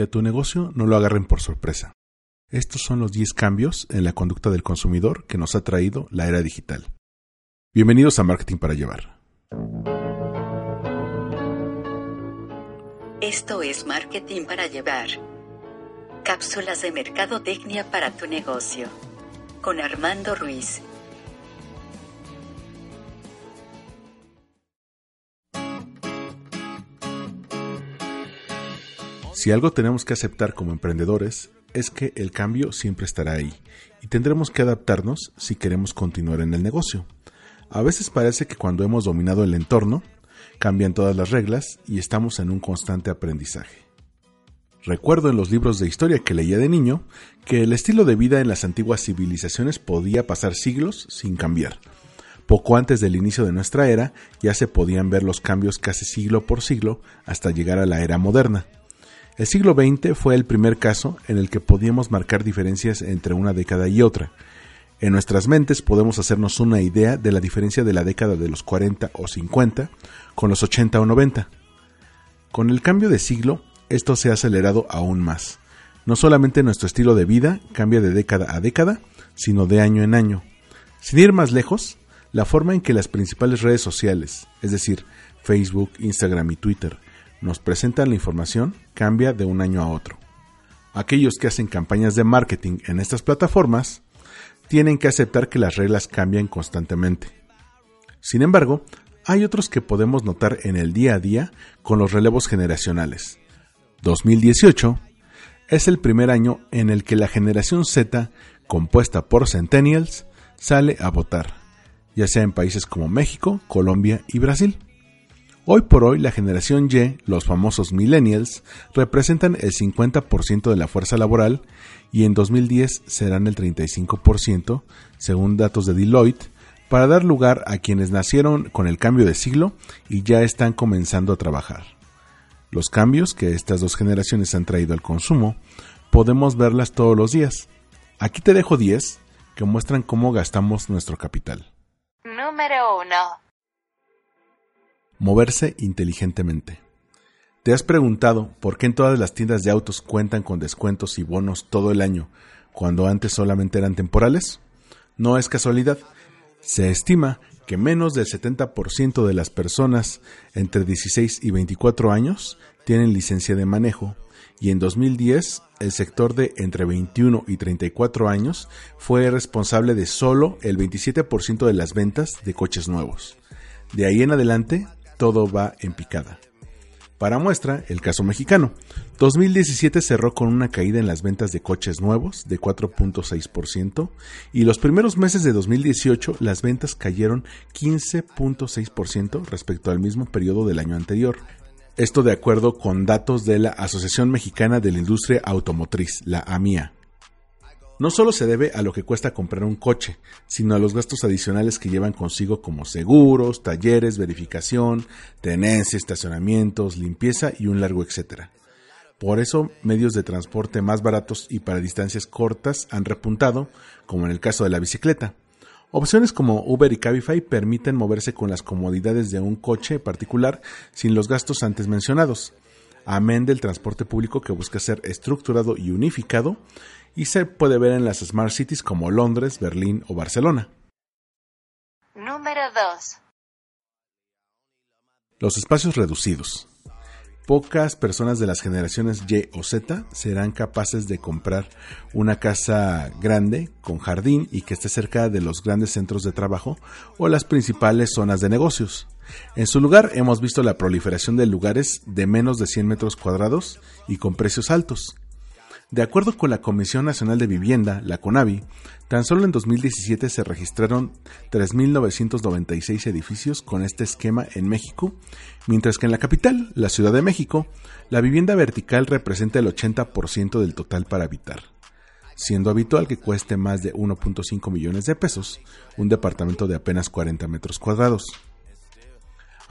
que a tu negocio no lo agarren por sorpresa. Estos son los 10 cambios en la conducta del consumidor que nos ha traído la era digital. Bienvenidos a Marketing para Llevar. Esto es Marketing para Llevar. Cápsulas de mercadotecnia para tu negocio. Con Armando Ruiz. Si algo tenemos que aceptar como emprendedores es que el cambio siempre estará ahí y tendremos que adaptarnos si queremos continuar en el negocio. A veces parece que cuando hemos dominado el entorno, cambian todas las reglas y estamos en un constante aprendizaje. Recuerdo en los libros de historia que leía de niño que el estilo de vida en las antiguas civilizaciones podía pasar siglos sin cambiar. Poco antes del inicio de nuestra era ya se podían ver los cambios casi siglo por siglo hasta llegar a la era moderna. El siglo XX fue el primer caso en el que podíamos marcar diferencias entre una década y otra. En nuestras mentes podemos hacernos una idea de la diferencia de la década de los 40 o 50 con los 80 o 90. Con el cambio de siglo, esto se ha acelerado aún más. No solamente nuestro estilo de vida cambia de década a década, sino de año en año. Sin ir más lejos, la forma en que las principales redes sociales, es decir, Facebook, Instagram y Twitter, nos presentan la información cambia de un año a otro. Aquellos que hacen campañas de marketing en estas plataformas tienen que aceptar que las reglas cambian constantemente. Sin embargo, hay otros que podemos notar en el día a día con los relevos generacionales. 2018 es el primer año en el que la generación Z, compuesta por centennials, sale a votar, ya sea en países como México, Colombia y Brasil. Hoy por hoy la generación Y, los famosos millennials, representan el 50% de la fuerza laboral y en 2010 serán el 35%, según datos de Deloitte, para dar lugar a quienes nacieron con el cambio de siglo y ya están comenzando a trabajar. Los cambios que estas dos generaciones han traído al consumo podemos verlas todos los días. Aquí te dejo 10 que muestran cómo gastamos nuestro capital. Número 1 Moverse inteligentemente. ¿Te has preguntado por qué en todas las tiendas de autos cuentan con descuentos y bonos todo el año, cuando antes solamente eran temporales? No es casualidad. Se estima que menos del 70% de las personas entre 16 y 24 años tienen licencia de manejo y en 2010 el sector de entre 21 y 34 años fue responsable de solo el 27% de las ventas de coches nuevos. De ahí en adelante todo va en picada. Para muestra, el caso mexicano. 2017 cerró con una caída en las ventas de coches nuevos de 4.6% y los primeros meses de 2018 las ventas cayeron 15.6% respecto al mismo periodo del año anterior. Esto de acuerdo con datos de la Asociación Mexicana de la Industria Automotriz, la AMIA no solo se debe a lo que cuesta comprar un coche, sino a los gastos adicionales que llevan consigo como seguros, talleres, verificación, tenencia, estacionamientos, limpieza y un largo etcétera. Por eso, medios de transporte más baratos y para distancias cortas han repuntado, como en el caso de la bicicleta. Opciones como Uber y Cabify permiten moverse con las comodidades de un coche particular sin los gastos antes mencionados, amén del transporte público que busca ser estructurado y unificado y se puede ver en las Smart Cities como Londres, Berlín o Barcelona. Número 2. Los espacios reducidos. Pocas personas de las generaciones Y o Z serán capaces de comprar una casa grande con jardín y que esté cerca de los grandes centros de trabajo o las principales zonas de negocios. En su lugar hemos visto la proliferación de lugares de menos de 100 metros cuadrados y con precios altos. De acuerdo con la Comisión Nacional de Vivienda, la CONAVI, tan solo en 2017 se registraron 3.996 edificios con este esquema en México, mientras que en la capital, la Ciudad de México, la vivienda vertical representa el 80% del total para habitar, siendo habitual que cueste más de 1.5 millones de pesos un departamento de apenas 40 metros cuadrados.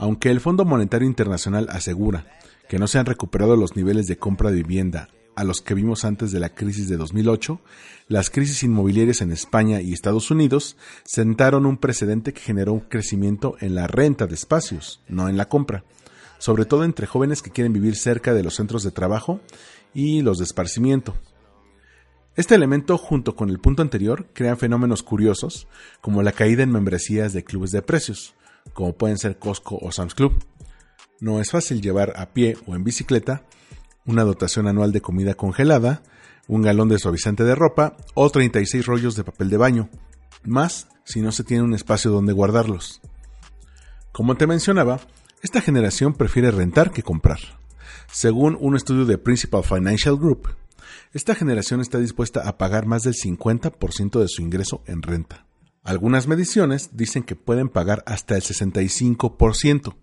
Aunque el Fondo Monetario Internacional asegura que no se han recuperado los niveles de compra de vivienda a los que vimos antes de la crisis de 2008, las crisis inmobiliarias en España y Estados Unidos sentaron un precedente que generó un crecimiento en la renta de espacios, no en la compra. sobre todo entre jóvenes que quieren vivir cerca de los centros de trabajo y los de esparcimiento. Este elemento, junto con el punto anterior, crean fenómenos curiosos, como la caída en membresías de clubes de precios, como pueden ser Costco o Sam's Club. No es fácil llevar a pie o en bicicleta una dotación anual de comida congelada, un galón de suavizante de ropa o 36 rollos de papel de baño, más si no se tiene un espacio donde guardarlos. Como te mencionaba, esta generación prefiere rentar que comprar. Según un estudio de Principal Financial Group, esta generación está dispuesta a pagar más del 50% de su ingreso en renta. Algunas mediciones dicen que pueden pagar hasta el 65%.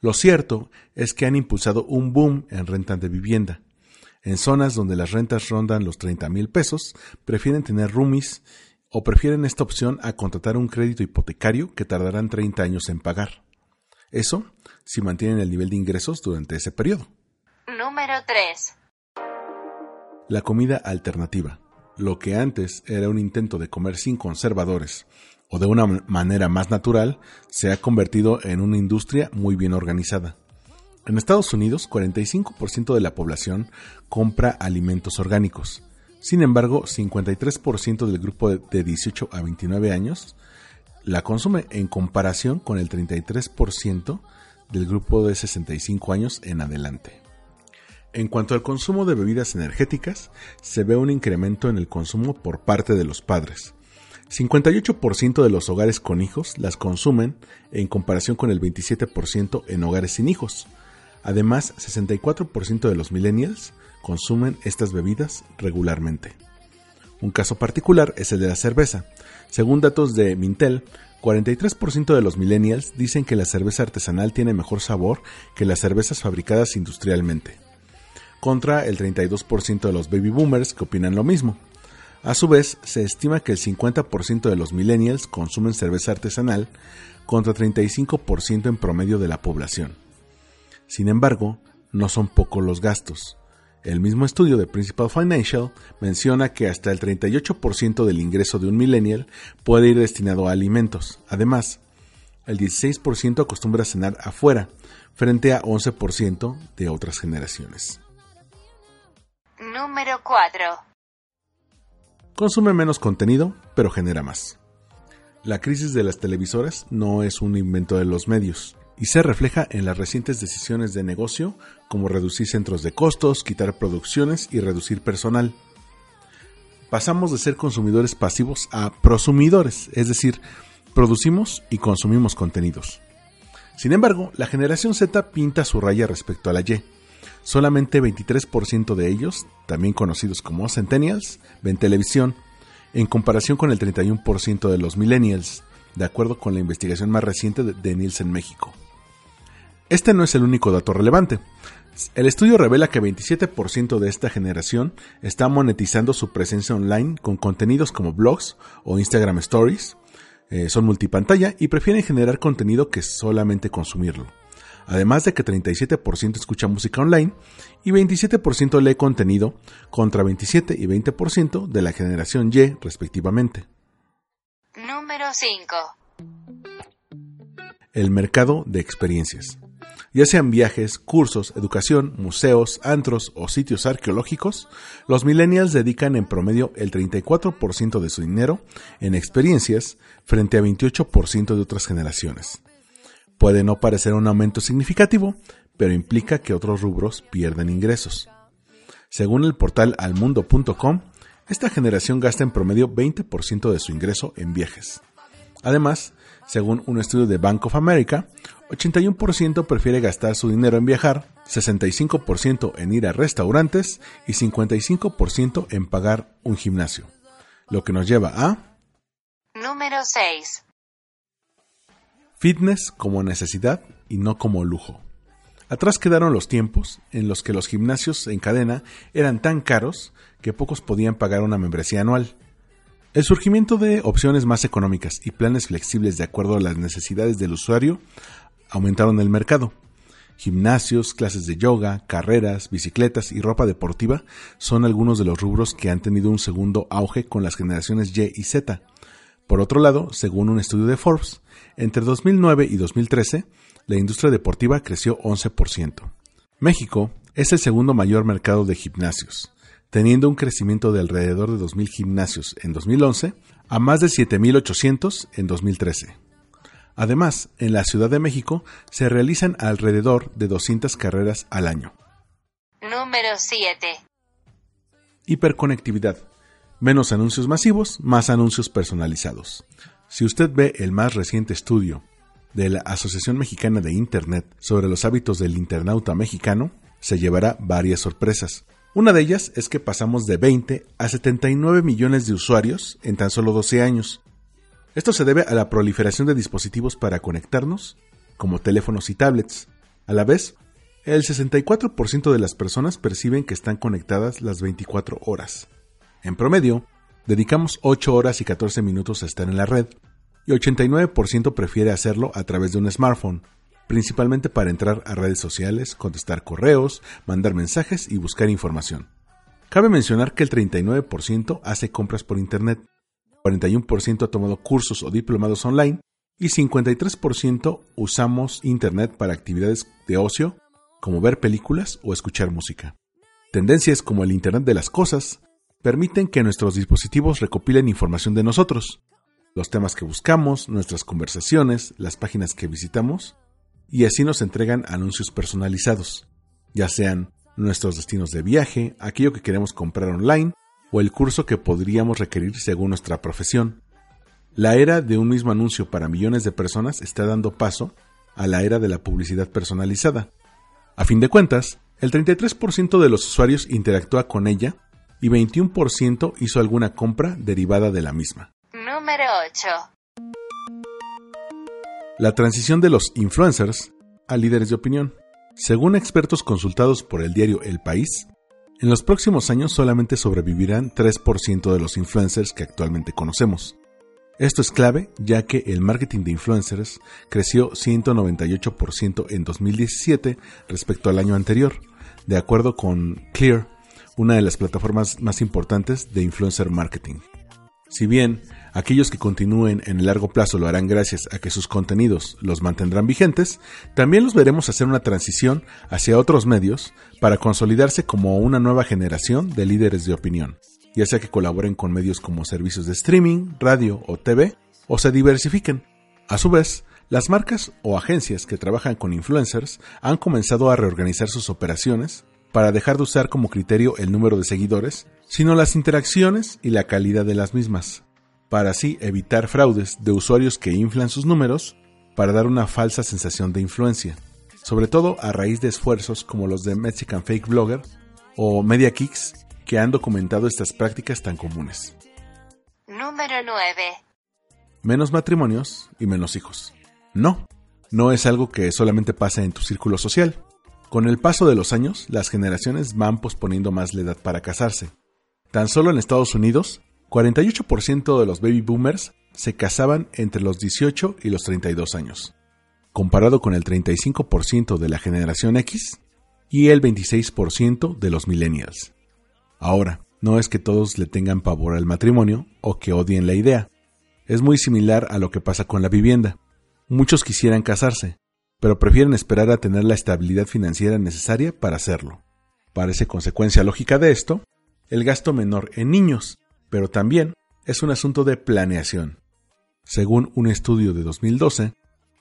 Lo cierto es que han impulsado un boom en renta de vivienda. En zonas donde las rentas rondan los 30 mil pesos, prefieren tener roomies o prefieren esta opción a contratar un crédito hipotecario que tardarán 30 años en pagar. Eso si mantienen el nivel de ingresos durante ese periodo. Número 3. La comida alternativa. Lo que antes era un intento de comer sin conservadores o de una manera más natural, se ha convertido en una industria muy bien organizada. En Estados Unidos, 45% de la población compra alimentos orgánicos, sin embargo, 53% del grupo de 18 a 29 años la consume en comparación con el 33% del grupo de 65 años en adelante. En cuanto al consumo de bebidas energéticas, se ve un incremento en el consumo por parte de los padres. 58% de los hogares con hijos las consumen en comparación con el 27% en hogares sin hijos. Además, 64% de los millennials consumen estas bebidas regularmente. Un caso particular es el de la cerveza. Según datos de Mintel, 43% de los millennials dicen que la cerveza artesanal tiene mejor sabor que las cervezas fabricadas industrialmente, contra el 32% de los baby boomers que opinan lo mismo. A su vez, se estima que el 50% de los millennials consumen cerveza artesanal, contra 35% en promedio de la población. Sin embargo, no son pocos los gastos. El mismo estudio de Principal Financial menciona que hasta el 38% del ingreso de un millennial puede ir destinado a alimentos. Además, el 16% acostumbra a cenar afuera, frente a 11% de otras generaciones. Número 4. Consume menos contenido, pero genera más. La crisis de las televisoras no es un invento de los medios y se refleja en las recientes decisiones de negocio como reducir centros de costos, quitar producciones y reducir personal. Pasamos de ser consumidores pasivos a prosumidores, es decir, producimos y consumimos contenidos. Sin embargo, la generación Z pinta su raya respecto a la Y. Solamente 23% de ellos, también conocidos como Centennials, ven televisión, en comparación con el 31% de los Millennials, de acuerdo con la investigación más reciente de Nielsen México. Este no es el único dato relevante. El estudio revela que 27% de esta generación está monetizando su presencia online con contenidos como blogs o Instagram Stories, eh, son multipantalla y prefieren generar contenido que solamente consumirlo. Además de que 37% escucha música online y 27% lee contenido contra 27 y 20% de la generación Y respectivamente. Número 5. El mercado de experiencias ya sean viajes, cursos, educación, museos, antros o sitios arqueológicos, los millennials dedican en promedio el 34% de su dinero en experiencias frente a 28% de otras generaciones. Puede no parecer un aumento significativo, pero implica que otros rubros pierden ingresos. Según el portal almundo.com, esta generación gasta en promedio 20% de su ingreso en viajes. Además, según un estudio de Bank of America, 81% prefiere gastar su dinero en viajar, 65% en ir a restaurantes y 55% en pagar un gimnasio. Lo que nos lleva a... Número 6. Fitness como necesidad y no como lujo. Atrás quedaron los tiempos en los que los gimnasios en cadena eran tan caros que pocos podían pagar una membresía anual. El surgimiento de opciones más económicas y planes flexibles de acuerdo a las necesidades del usuario aumentaron el mercado. Gimnasios, clases de yoga, carreras, bicicletas y ropa deportiva son algunos de los rubros que han tenido un segundo auge con las generaciones Y y Z. Por otro lado, según un estudio de Forbes, entre 2009 y 2013, la industria deportiva creció 11%. México es el segundo mayor mercado de gimnasios, teniendo un crecimiento de alrededor de 2.000 gimnasios en 2011 a más de 7.800 en 2013. Además, en la Ciudad de México se realizan alrededor de 200 carreras al año. Número 7. Hiperconectividad. Menos anuncios masivos, más anuncios personalizados. Si usted ve el más reciente estudio de la Asociación Mexicana de Internet sobre los hábitos del internauta mexicano, se llevará varias sorpresas. Una de ellas es que pasamos de 20 a 79 millones de usuarios en tan solo 12 años. Esto se debe a la proliferación de dispositivos para conectarnos, como teléfonos y tablets. A la vez, el 64% de las personas perciben que están conectadas las 24 horas. En promedio, dedicamos 8 horas y 14 minutos a estar en la red, y 89% prefiere hacerlo a través de un smartphone, principalmente para entrar a redes sociales, contestar correos, mandar mensajes y buscar información. Cabe mencionar que el 39% hace compras por Internet, 41% ha tomado cursos o diplomados online y 53% usamos Internet para actividades de ocio como ver películas o escuchar música. Tendencias como el Internet de las Cosas permiten que nuestros dispositivos recopilen información de nosotros, los temas que buscamos, nuestras conversaciones, las páginas que visitamos, y así nos entregan anuncios personalizados, ya sean nuestros destinos de viaje, aquello que queremos comprar online o el curso que podríamos requerir según nuestra profesión. La era de un mismo anuncio para millones de personas está dando paso a la era de la publicidad personalizada. A fin de cuentas, el 33% de los usuarios interactúa con ella y 21% hizo alguna compra derivada de la misma. Número 8. La transición de los influencers a líderes de opinión. Según expertos consultados por el diario El País, en los próximos años solamente sobrevivirán 3% de los influencers que actualmente conocemos. Esto es clave ya que el marketing de influencers creció 198% en 2017 respecto al año anterior, de acuerdo con Clear, una de las plataformas más importantes de influencer marketing. Si bien aquellos que continúen en el largo plazo lo harán gracias a que sus contenidos los mantendrán vigentes, también los veremos hacer una transición hacia otros medios para consolidarse como una nueva generación de líderes de opinión, ya sea que colaboren con medios como servicios de streaming, radio o TV, o se diversifiquen. A su vez, las marcas o agencias que trabajan con influencers han comenzado a reorganizar sus operaciones para dejar de usar como criterio el número de seguidores, sino las interacciones y la calidad de las mismas, para así evitar fraudes de usuarios que inflan sus números para dar una falsa sensación de influencia, sobre todo a raíz de esfuerzos como los de Mexican Fake Blogger o Media Kicks que han documentado estas prácticas tan comunes. Número 9. Menos matrimonios y menos hijos. No, no es algo que solamente pasa en tu círculo social. Con el paso de los años, las generaciones van posponiendo más la edad para casarse. Tan solo en Estados Unidos, 48% de los baby boomers se casaban entre los 18 y los 32 años, comparado con el 35% de la generación X y el 26% de los millennials. Ahora, no es que todos le tengan pavor al matrimonio o que odien la idea. Es muy similar a lo que pasa con la vivienda. Muchos quisieran casarse, pero prefieren esperar a tener la estabilidad financiera necesaria para hacerlo. Parece consecuencia lógica de esto el gasto menor en niños, pero también es un asunto de planeación. Según un estudio de 2012,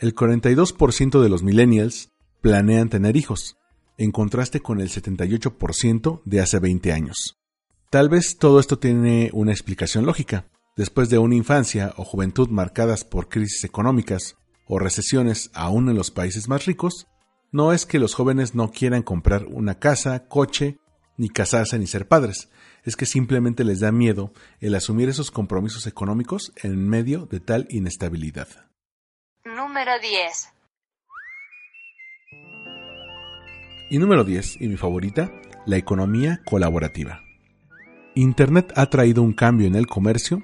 el 42% de los millennials planean tener hijos, en contraste con el 78% de hace 20 años. Tal vez todo esto tiene una explicación lógica. Después de una infancia o juventud marcadas por crisis económicas o recesiones aún en los países más ricos, no es que los jóvenes no quieran comprar una casa, coche, ni casarse ni ser padres, es que simplemente les da miedo el asumir esos compromisos económicos en medio de tal inestabilidad. Número 10. Y número 10, y mi favorita, la economía colaborativa. Internet ha traído un cambio en el comercio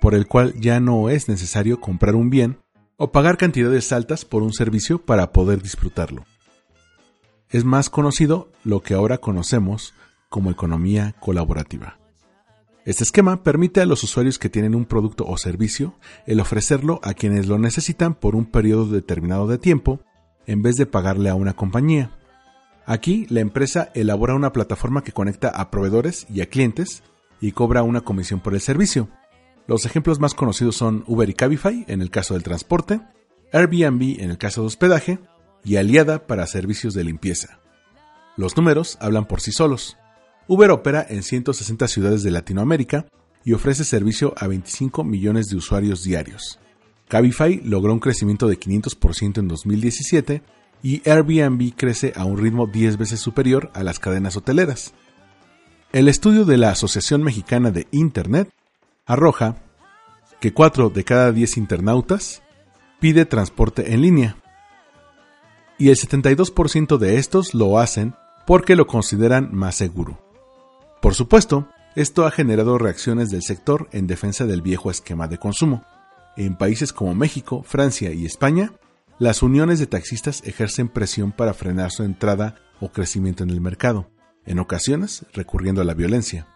por el cual ya no es necesario comprar un bien o pagar cantidades altas por un servicio para poder disfrutarlo. Es más conocido lo que ahora conocemos como economía colaborativa. Este esquema permite a los usuarios que tienen un producto o servicio el ofrecerlo a quienes lo necesitan por un periodo determinado de tiempo en vez de pagarle a una compañía. Aquí la empresa elabora una plataforma que conecta a proveedores y a clientes y cobra una comisión por el servicio. Los ejemplos más conocidos son Uber y Cabify en el caso del transporte, Airbnb en el caso de hospedaje y Aliada para servicios de limpieza. Los números hablan por sí solos. Uber opera en 160 ciudades de Latinoamérica y ofrece servicio a 25 millones de usuarios diarios. Cabify logró un crecimiento de 500% en 2017 y Airbnb crece a un ritmo 10 veces superior a las cadenas hoteleras. El estudio de la Asociación Mexicana de Internet arroja que 4 de cada 10 internautas pide transporte en línea. Y el 72% de estos lo hacen porque lo consideran más seguro. Por supuesto, esto ha generado reacciones del sector en defensa del viejo esquema de consumo. En países como México, Francia y España, las uniones de taxistas ejercen presión para frenar su entrada o crecimiento en el mercado, en ocasiones recurriendo a la violencia.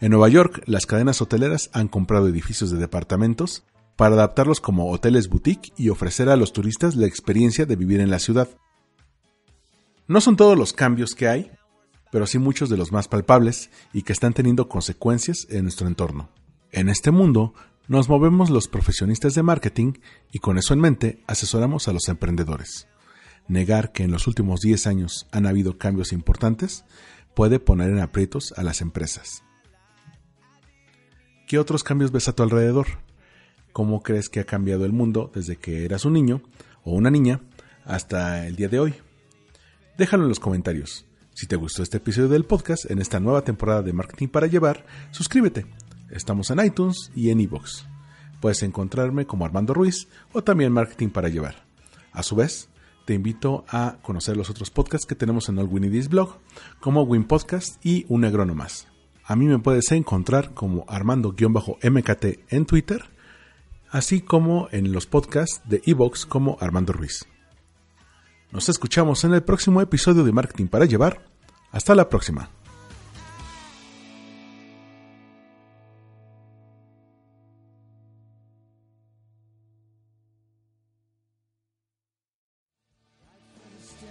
En Nueva York, las cadenas hoteleras han comprado edificios de departamentos para adaptarlos como hoteles boutique y ofrecer a los turistas la experiencia de vivir en la ciudad. No son todos los cambios que hay, pero sí muchos de los más palpables y que están teniendo consecuencias en nuestro entorno. En este mundo nos movemos los profesionistas de marketing y con eso en mente asesoramos a los emprendedores. Negar que en los últimos 10 años han habido cambios importantes puede poner en aprietos a las empresas. ¿Qué otros cambios ves a tu alrededor? ¿Cómo crees que ha cambiado el mundo desde que eras un niño o una niña hasta el día de hoy? Déjalo en los comentarios. Si te gustó este episodio del podcast en esta nueva temporada de Marketing para Llevar, suscríbete. Estamos en iTunes y en iVoox. Puedes encontrarme como Armando Ruiz o también Marketing para Llevar. A su vez, te invito a conocer los otros podcasts que tenemos en All Winnie blog, como Win Podcast y Un Más. A mí me puedes encontrar como Armando-MKT en Twitter, así como en los podcasts de Evox como Armando Ruiz. Nos escuchamos en el próximo episodio de Marketing para Llevar. Hasta la próxima.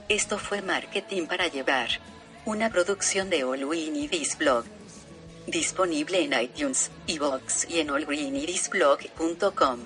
Esto fue Marketing para Llevar, una producción de All We. Disponible en iTunes, iVoox y en allgreenidisblog.com.